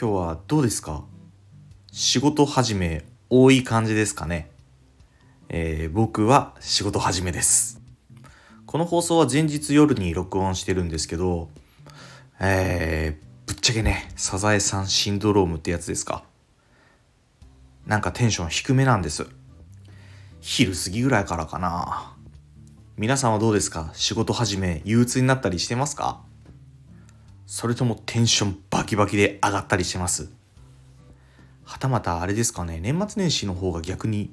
今日はどうですか？仕事始め多い感じですかね、えー、僕は仕事始めです。この放送は前日夜に録音してるんですけどえー、ぶっちゃけねサザエさんシンドロームってやつですか？なんかテンション低めなんです。昼過ぎぐらいからかな。皆さんはどうですか？仕事始め憂鬱になったりしてますか？それともテンションバキバキで上がったりしてます？はたまたあれですかね年末年始の方が逆に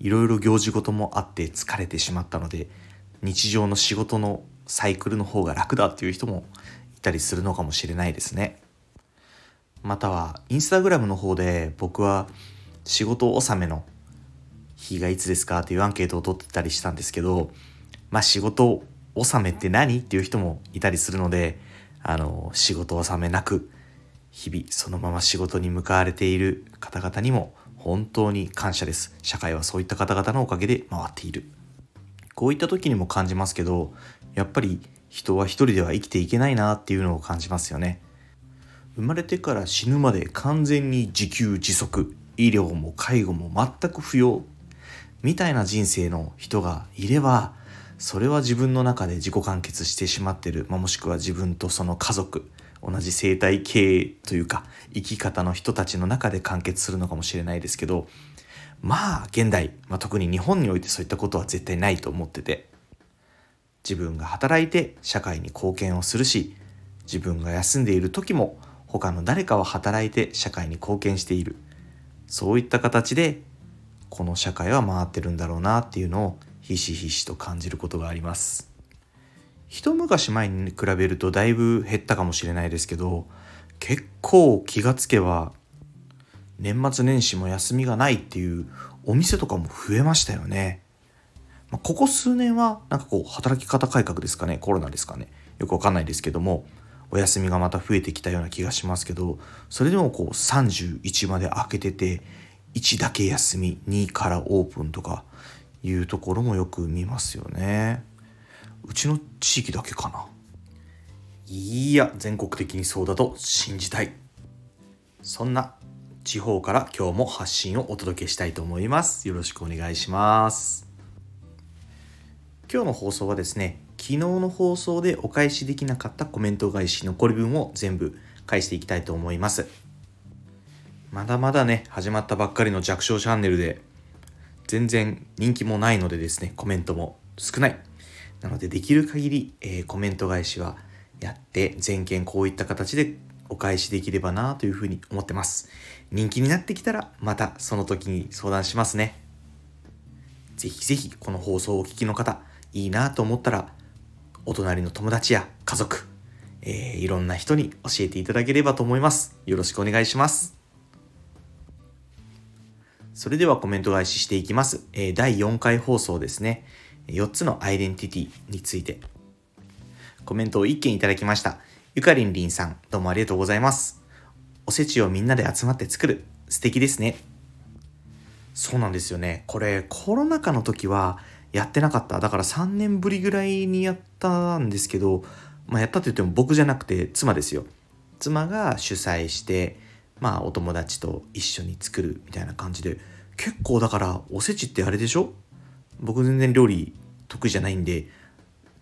いろいろ行事事もあって疲れてしまったので日常の仕事のサイクルの方が楽だっていう人もいたりするのかもしれないですね。またはインスタグラムの方で僕は仕事納めの日がいつですかっていうアンケートを取ってたりしたんですけどまあ仕事納めって何っていう人もいたりするのであの仕事納めなく日々そのまま仕事に向かわれている方々にも本当に感謝です。社会はそういった方々のおかげで回っている。こういった時にも感じますけどやっぱり人は一人では生きていけないなっていうのを感じますよね。生まれてから死ぬまで完全に自給自足。医療も介護も全く不要。みたいな人生の人がいればそれは自分の中で自己完結してしまってる、まあ、もしくは自分とその家族同じ生態系というか生き方の人たちの中で完結するのかもしれないですけどまあ現代、まあ、特に日本においてそういったことは絶対ないと思ってて自分が働いて社会に貢献をするし自分が休んでいる時も他の誰かは働いて社会に貢献している。そういった形でこの社会は回ってるんだろうなっていうのをひしひしと感じることがあります。一昔前に比べるとだいぶ減ったかもしれないですけど結構気がつけば年末年始も休みがないっていうお店とかも増えましたよね。ま、ここ数年はなんかこう働き方改革ですかね。コロナですかね。よくわかんないですけどもお休みがまた増えてきたような気がしますけどそれでもこう31まで開けてて1だけ休み2からオープンとかいうところもよく見ますよね。うちの地域だけかな。いや全国的にそうだと信じたい。そんな地方から今日も発信をお届けしたいと思います。よろしくお願いします。今日の放送はですね昨日の放送でお返しできなかったコメント返し残り分を全部返していきたいと思います。まだまだね始まったばっかりの弱小チャンネルで全然人気もないのでですね、コメントも少ない。なので、できる限り、えー、コメント返しはやって、全件こういった形でお返しできればなというふうに思ってます。人気になってきたら、またその時に相談しますね。ぜひぜひ、この放送をお聞きの方、いいなと思ったら、お隣の友達や家族、えー、いろんな人に教えていただければと思います。よろしくお願いします。それではコメント返ししていきます。えー、第4回放送ですね。4つのアイデンティティについて。コメントを1件いただきました。ゆかりんりんさん、どうもありがとうございます。おせちをみんなで集まって作る。素敵ですね。そうなんですよね。これコロナ禍の時はやってなかった。だから3年ぶりぐらいにやったんですけど、まあ、やったって言っても僕じゃなくて妻ですよ。妻が主催して、まあお友達と一緒に作るみたいな感じで結構だからおせちってあれでしょ？僕全然料理得意じゃないんで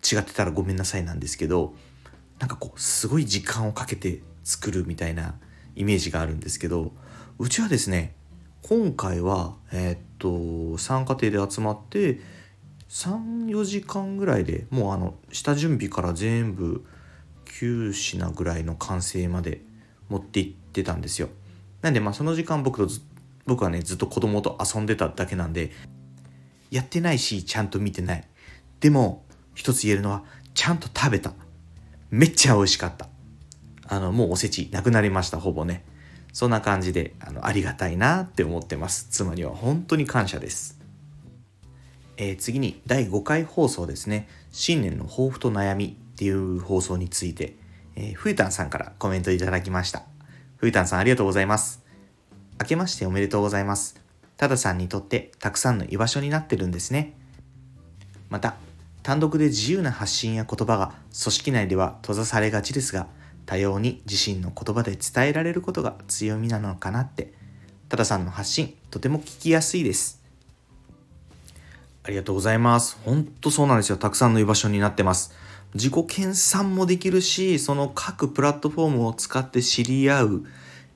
違ってたらごめんなさいなんですけどなんかこうすごい時間をかけて作るみたいなイメージがあるんですけどうちはですね今回はえー、っと参加庭で集まって34時間ぐらいでもうあの下準備から全部9品ぐらいの完成まで持っていってたんですよなんでまあその時間僕と僕はねずっと子供と遊んでただけなんでやってないしちゃんと見てないでも一つ言えるのはちゃんと食べためっちゃ美味しかったあの、もうおせちなくなりました、ほぼね。そんな感じで、あの、ありがたいなって思ってます。妻には本当に感謝です。えー、次に第5回放送ですね。新年の抱負と悩みっていう放送について、えー、ふゆたんさんからコメントいただきました。ふうたんさんありがとうございます。明けましておめでとうございます。たださんにとってたくさんの居場所になってるんですね。また、単独で自由な発信や言葉が組織内では閉ざされがちですが、多様に自身の言葉で伝えられることが強みなのかなって、たださんの発信、とても聞きやすいです。ありがとうございます。ほんとそうなんですよ。たくさんの居場所になってます。自己研鑽もできるし、その各プラットフォームを使って知り合う、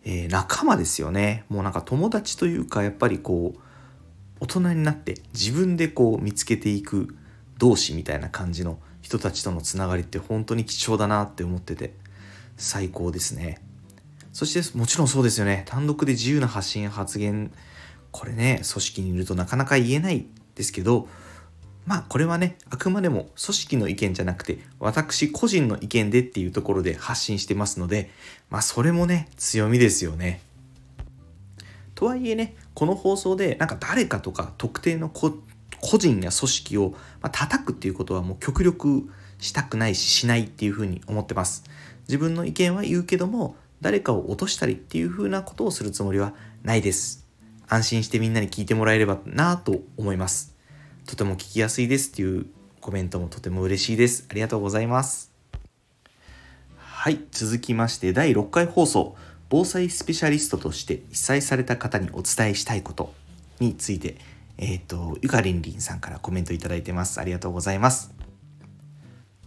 えー、仲間ですよね。もうなんか友達というか、やっぱりこう、大人になって自分でこう見つけていく同士みたいな感じの人たちとのつながりって本当に貴重だなって思ってて最高ですねそしてもちろんそうですよね単独で自由な発信発言これね組織にいるとなかなか言えないですけどまあこれはねあくまでも組織の意見じゃなくて私個人の意見でっていうところで発信してますのでまあそれもね強みですよねとはいえねこの放送でなんか誰かとか特定の個人や組織を、ま叩くっていうことはもう極力したくないししないっていうふうに思ってます。自分の意見は言うけども誰かを落としたりっていうふうなことをするつもりはないです。安心してみんなに聞いてもらえればなと思います。とても聞きやすいですっていうコメントもとても嬉しいです。ありがとうございます。はい、続きまして第6回放送防災スペシャリストとして被災された方にお伝えしたいことについてえっ、ー、と、ゆかりんりんさんからコメントいただいてます。ありがとうございます。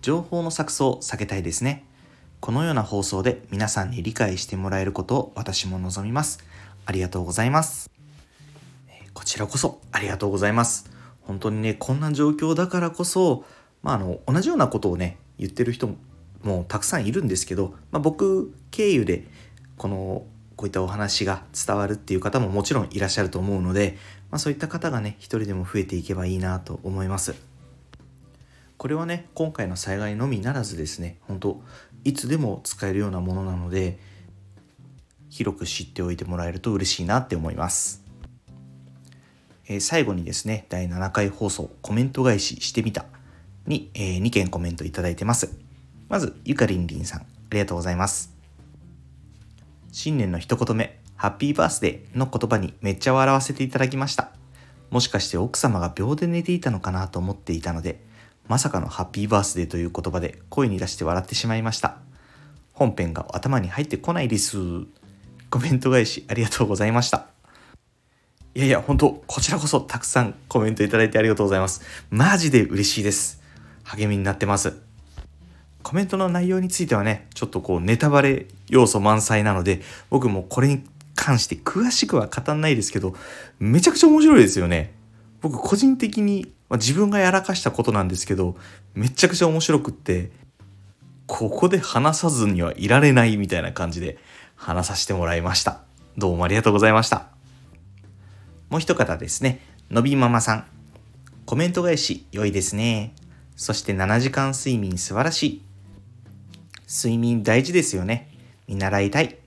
情報の錯綜を避けたいですね。このような放送で皆さんに理解してもらえることを私も望みます。ありがとうございます。こちらこそありがとうございます。本当にね、こんな状況だからこそ、まあ、あの、同じようなことをね、言ってる人もたくさんいるんですけど、まあ、僕経由でこのこういったお話が伝わるっていう方ももちろんいらっしゃると思うので、まあ、そういった方がね一人でも増えていけばいいなと思います。これはね今回の災害のみならずですね本当いつでも使えるようなものなので広く知っておいてもらえると嬉しいなって思います、え、最後にですね第7回放送コメント返ししてみたに、えー、2件コメントいただいてますまずゆかりんりんさんありがとうございます新年の一言目、ハッピーバースデーの言葉にめっちゃ笑わせていただきました。もしかして奥様が秒で寝ていたのかなと思っていたので、まさかのハッピーバースデーという言葉で声に出して笑ってしまいました。本編が頭に入ってこないです。コメント返しありがとうございました。いやいや、本当こちらこそたくさんコメントいただいてありがとうございます。マジで嬉しいです。励みになってます。コメントの内容についてはね、ちょっとこうネタバレ要素満載なので、僕もこれに関して詳しくは語んないですけど、めちゃくちゃ面白いですよね。僕個人的に、まあ、自分がやらかしたことなんですけど、めちゃくちゃ面白くって、ここで話さずにはいられないみたいな感じで話させてもらいました。どうもありがとうございました。もう一方ですね、のびママさん。コメント返し良いですね。そして7時間睡眠素晴らしい。睡眠大事ですよね。見習いたい。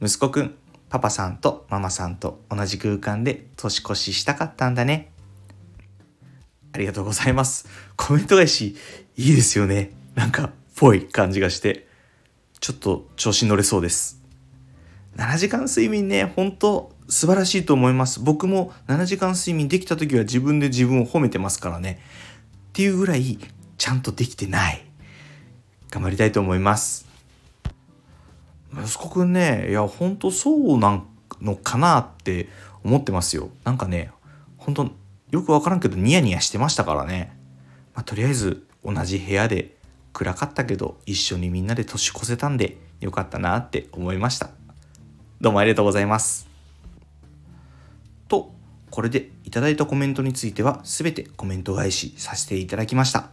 息子くん、パパさんとママさんと同じ空間で年越ししたかったんだね。ありがとうございます。コメント返し、いいですよね。なんか、ぽい感じがして、ちょっと調子に乗れそうです。7時間睡眠ね、本当素晴らしいと思います。僕も7時間睡眠できた時は自分で自分を褒めてますからね。っていうぐらい、ちゃんとできてない。頑張りたいと思います息子くんねいやほんとそうなんのかなって思ってますよなんかねほんとよくわからんけどニヤニヤしてましたからね、まあ、とりあえず同じ部屋で暗かったけど一緒にみんなで年越せたんでよかったなって思いましたどうもありがとうございますとこれでいただいたコメントについては全てコメント返しさせていただきました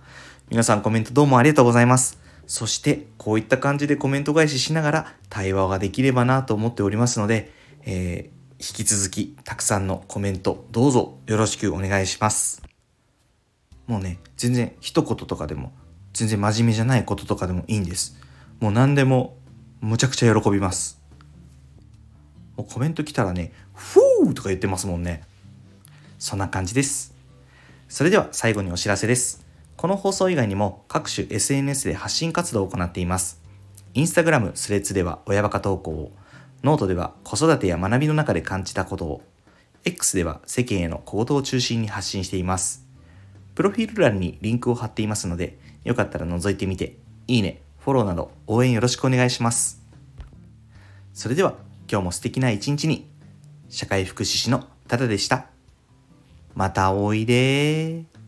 皆さんコメントどうもありがとうございますそしてこういった感じでコメント返ししながら対話ができればなと思っておりますので、えー、引き続きたくさんのコメントどうぞよろしくお願いします。もうね、全然一言とかでも、全然真面目じゃないこととかでもいいんです。もう何でもむちゃくちゃ喜びますもうコメント来たらね「フー!」とか言ってますもんね。そんな感じです。それでは最後にお知らせです。この放送以外にも各種 SNS で発信活動を行っています。インスタグラム、スレッズでは親バカ投稿をノートでは子育てや学びの中で感じたことを X では世間への小言を中心に発信しています。プロフィール欄にリンクを貼っていますのでよかったら覗いてみていいね、フォローなど応援よろしくお願いします。それでは今日も素敵な一日に社会福祉士のタダでした。またおいで。